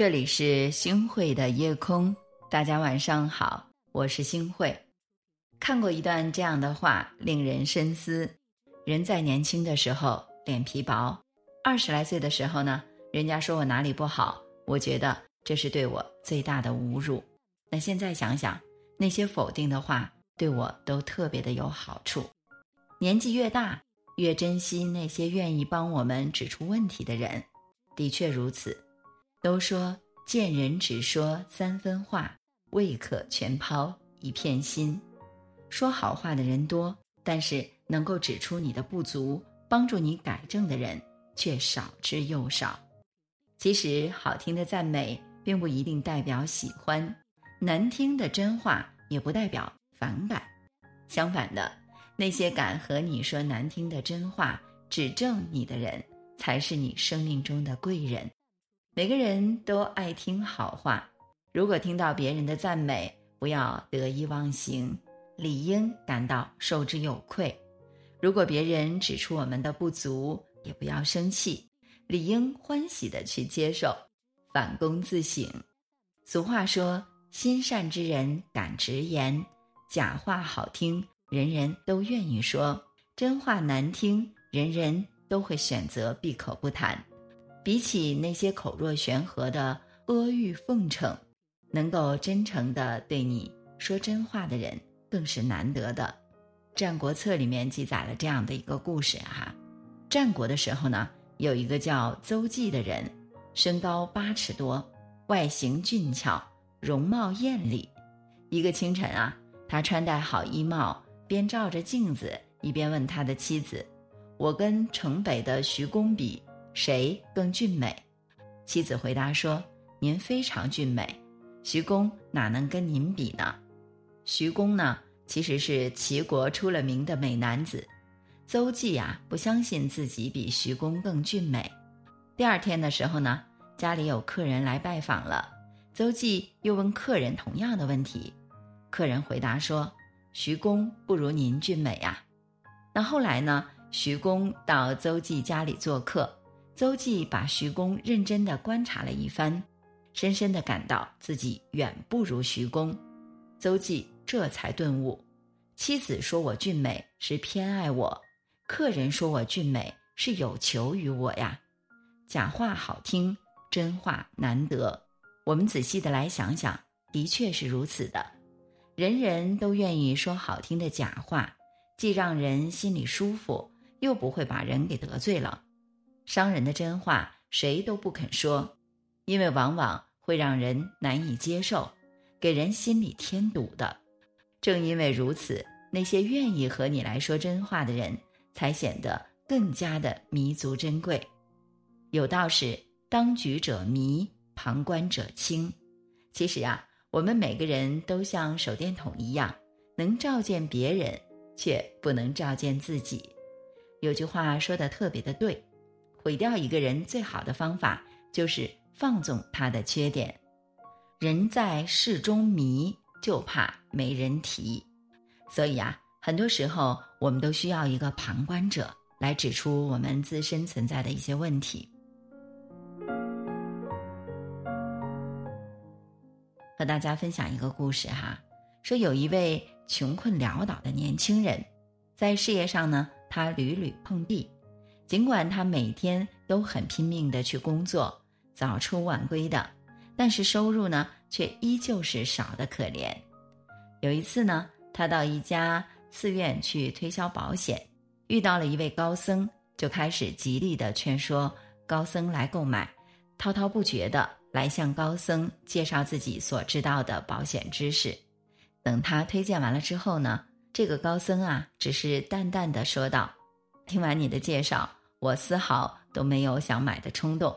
这里是星慧的夜空，大家晚上好，我是星慧。看过一段这样的话，令人深思：人在年轻的时候脸皮薄，二十来岁的时候呢，人家说我哪里不好，我觉得这是对我最大的侮辱。那现在想想，那些否定的话对我都特别的有好处。年纪越大，越珍惜那些愿意帮我们指出问题的人，的确如此。都说见人只说三分话，未可全抛一片心。说好话的人多，但是能够指出你的不足、帮助你改正的人却少之又少。其实，好听的赞美并不一定代表喜欢，难听的真话也不代表反感。相反的，那些敢和你说难听的真话、指正你的人，才是你生命中的贵人。每个人都爱听好话，如果听到别人的赞美，不要得意忘形，理应感到受之有愧；如果别人指出我们的不足，也不要生气，理应欢喜的去接受，反躬自省。俗话说：“心善之人敢直言，假话好听，人人都愿意说；真话难听，人人都会选择闭口不谈。”比起那些口若悬河的阿谀奉承，能够真诚的对你说真话的人更是难得的。《战国策》里面记载了这样的一个故事哈：战国的时候呢，有一个叫邹忌的人，身高八尺多，外形俊俏，容貌艳丽。一个清晨啊，他穿戴好衣帽，边照着镜子，一边问他的妻子：“我跟城北的徐公比。”谁更俊美？妻子回答说：“您非常俊美，徐公哪能跟您比呢？”徐公呢，其实是齐国出了名的美男子。邹忌呀，不相信自己比徐公更俊美。第二天的时候呢，家里有客人来拜访了，邹忌又问客人同样的问题，客人回答说：“徐公不如您俊美呀。”那后来呢，徐公到邹忌家里做客。邹忌把徐公认真的观察了一番，深深的感到自己远不如徐公。邹忌这才顿悟：妻子说我俊美是偏爱我，客人说我俊美是有求于我呀。假话好听，真话难得。我们仔细的来想想，的确是如此的。人人都愿意说好听的假话，既让人心里舒服，又不会把人给得罪了。伤人的真话，谁都不肯说，因为往往会让人难以接受，给人心里添堵的。正因为如此，那些愿意和你来说真话的人，才显得更加的弥足珍贵。有道是：当局者迷，旁观者清。其实呀，我们每个人都像手电筒一样，能照见别人，却不能照见自己。有句话说的特别的对。毁掉一个人最好的方法就是放纵他的缺点。人在事中迷，就怕没人提。所以啊，很多时候我们都需要一个旁观者来指出我们自身存在的一些问题。和大家分享一个故事哈，说有一位穷困潦倒的年轻人，在事业上呢，他屡屡碰壁。尽管他每天都很拼命的去工作，早出晚归的，但是收入呢却依旧是少的可怜。有一次呢，他到一家寺院去推销保险，遇到了一位高僧，就开始极力的劝说高僧来购买，滔滔不绝的来向高僧介绍自己所知道的保险知识。等他推荐完了之后呢，这个高僧啊，只是淡淡的说道：“听完你的介绍。”我丝毫都没有想买的冲动。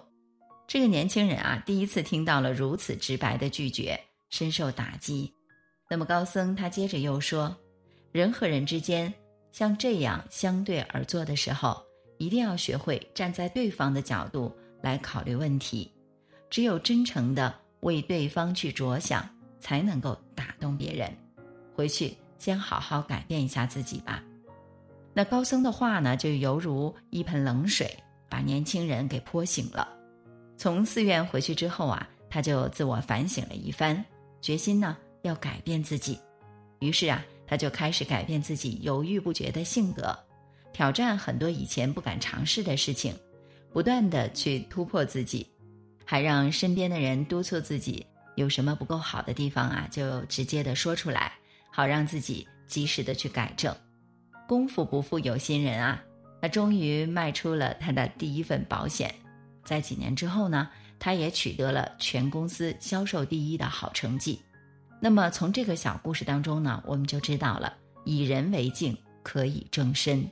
这个年轻人啊，第一次听到了如此直白的拒绝，深受打击。那么高僧他接着又说：“人和人之间像这样相对而坐的时候，一定要学会站在对方的角度来考虑问题。只有真诚的为对方去着想，才能够打动别人。回去先好好改变一下自己吧。”那高僧的话呢，就犹如一盆冷水，把年轻人给泼醒了。从寺院回去之后啊，他就自我反省了一番，决心呢要改变自己。于是啊，他就开始改变自己犹豫不决的性格，挑战很多以前不敢尝试的事情，不断的去突破自己，还让身边的人督促自己有什么不够好的地方啊，就直接的说出来，好让自己及时的去改正。功夫不负有心人啊，他终于卖出了他的第一份保险，在几年之后呢，他也取得了全公司销售第一的好成绩。那么从这个小故事当中呢，我们就知道了以人为镜可以正身。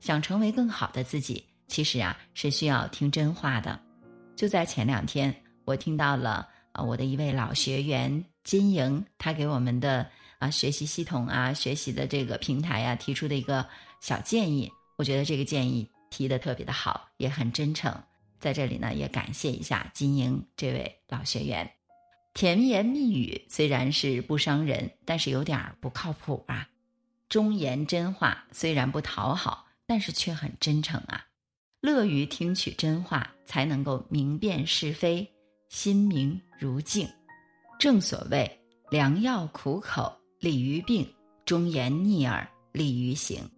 想成为更好的自己，其实啊是需要听真话的。就在前两天，我听到了啊我的一位老学员金莹，她给我们的啊学习系统啊学习的这个平台啊提出的一个小建议。我觉得这个建议提的特别的好，也很真诚。在这里呢，也感谢一下金莹这位老学员。甜言蜜语虽然是不伤人，但是有点儿不靠谱啊。忠言真话虽然不讨好，但是却很真诚啊。乐于听取真话，才能够明辨是非，心明如镜。正所谓良药苦口利于病，忠言逆耳利于行。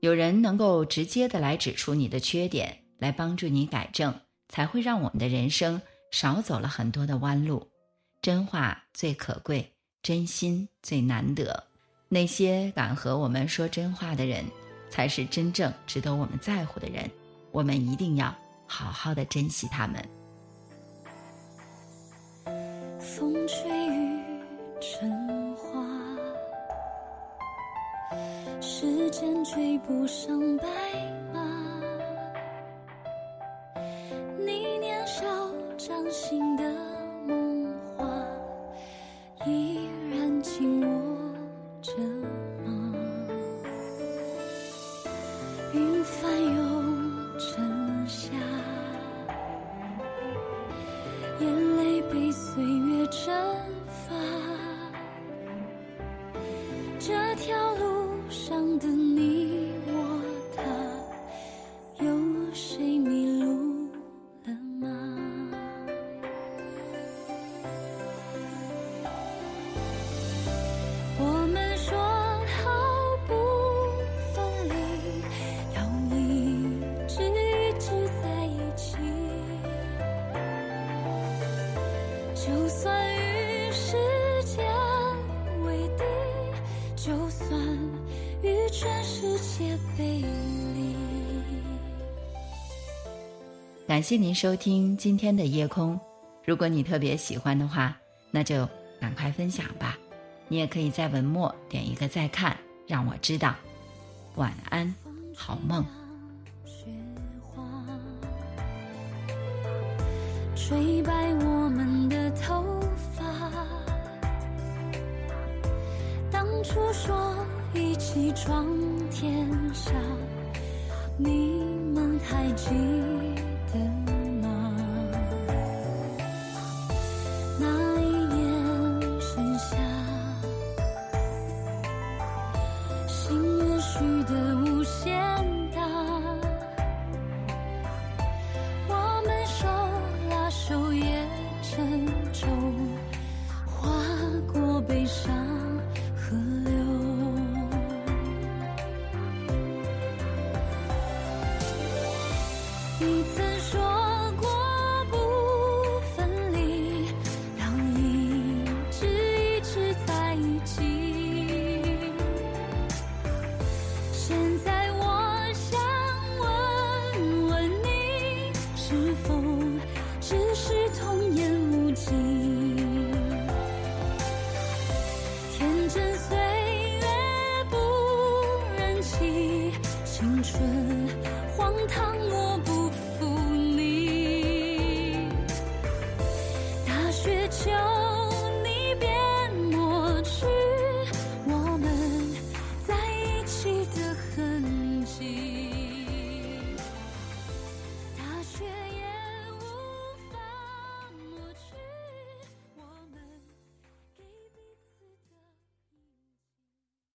有人能够直接的来指出你的缺点，来帮助你改正，才会让我们的人生少走了很多的弯路。真话最可贵，真心最难得。那些敢和我们说真话的人，才是真正值得我们在乎的人。我们一定要好好的珍惜他们。追不上白马。你年少掌心的梦话，依然紧握着吗？云翻涌成夏，眼泪被岁月蒸发。这条路上的你。感谢您收听今天的夜空。如果你特别喜欢的话，那就赶快分享吧。你也可以在文末点一个再看，让我知道。晚安，好梦。吹白我们的头发，当初说一起闯天下，你们还记？怎么那一年盛夏心愿许的无限大我们手拉手也成舟划过悲伤河流一次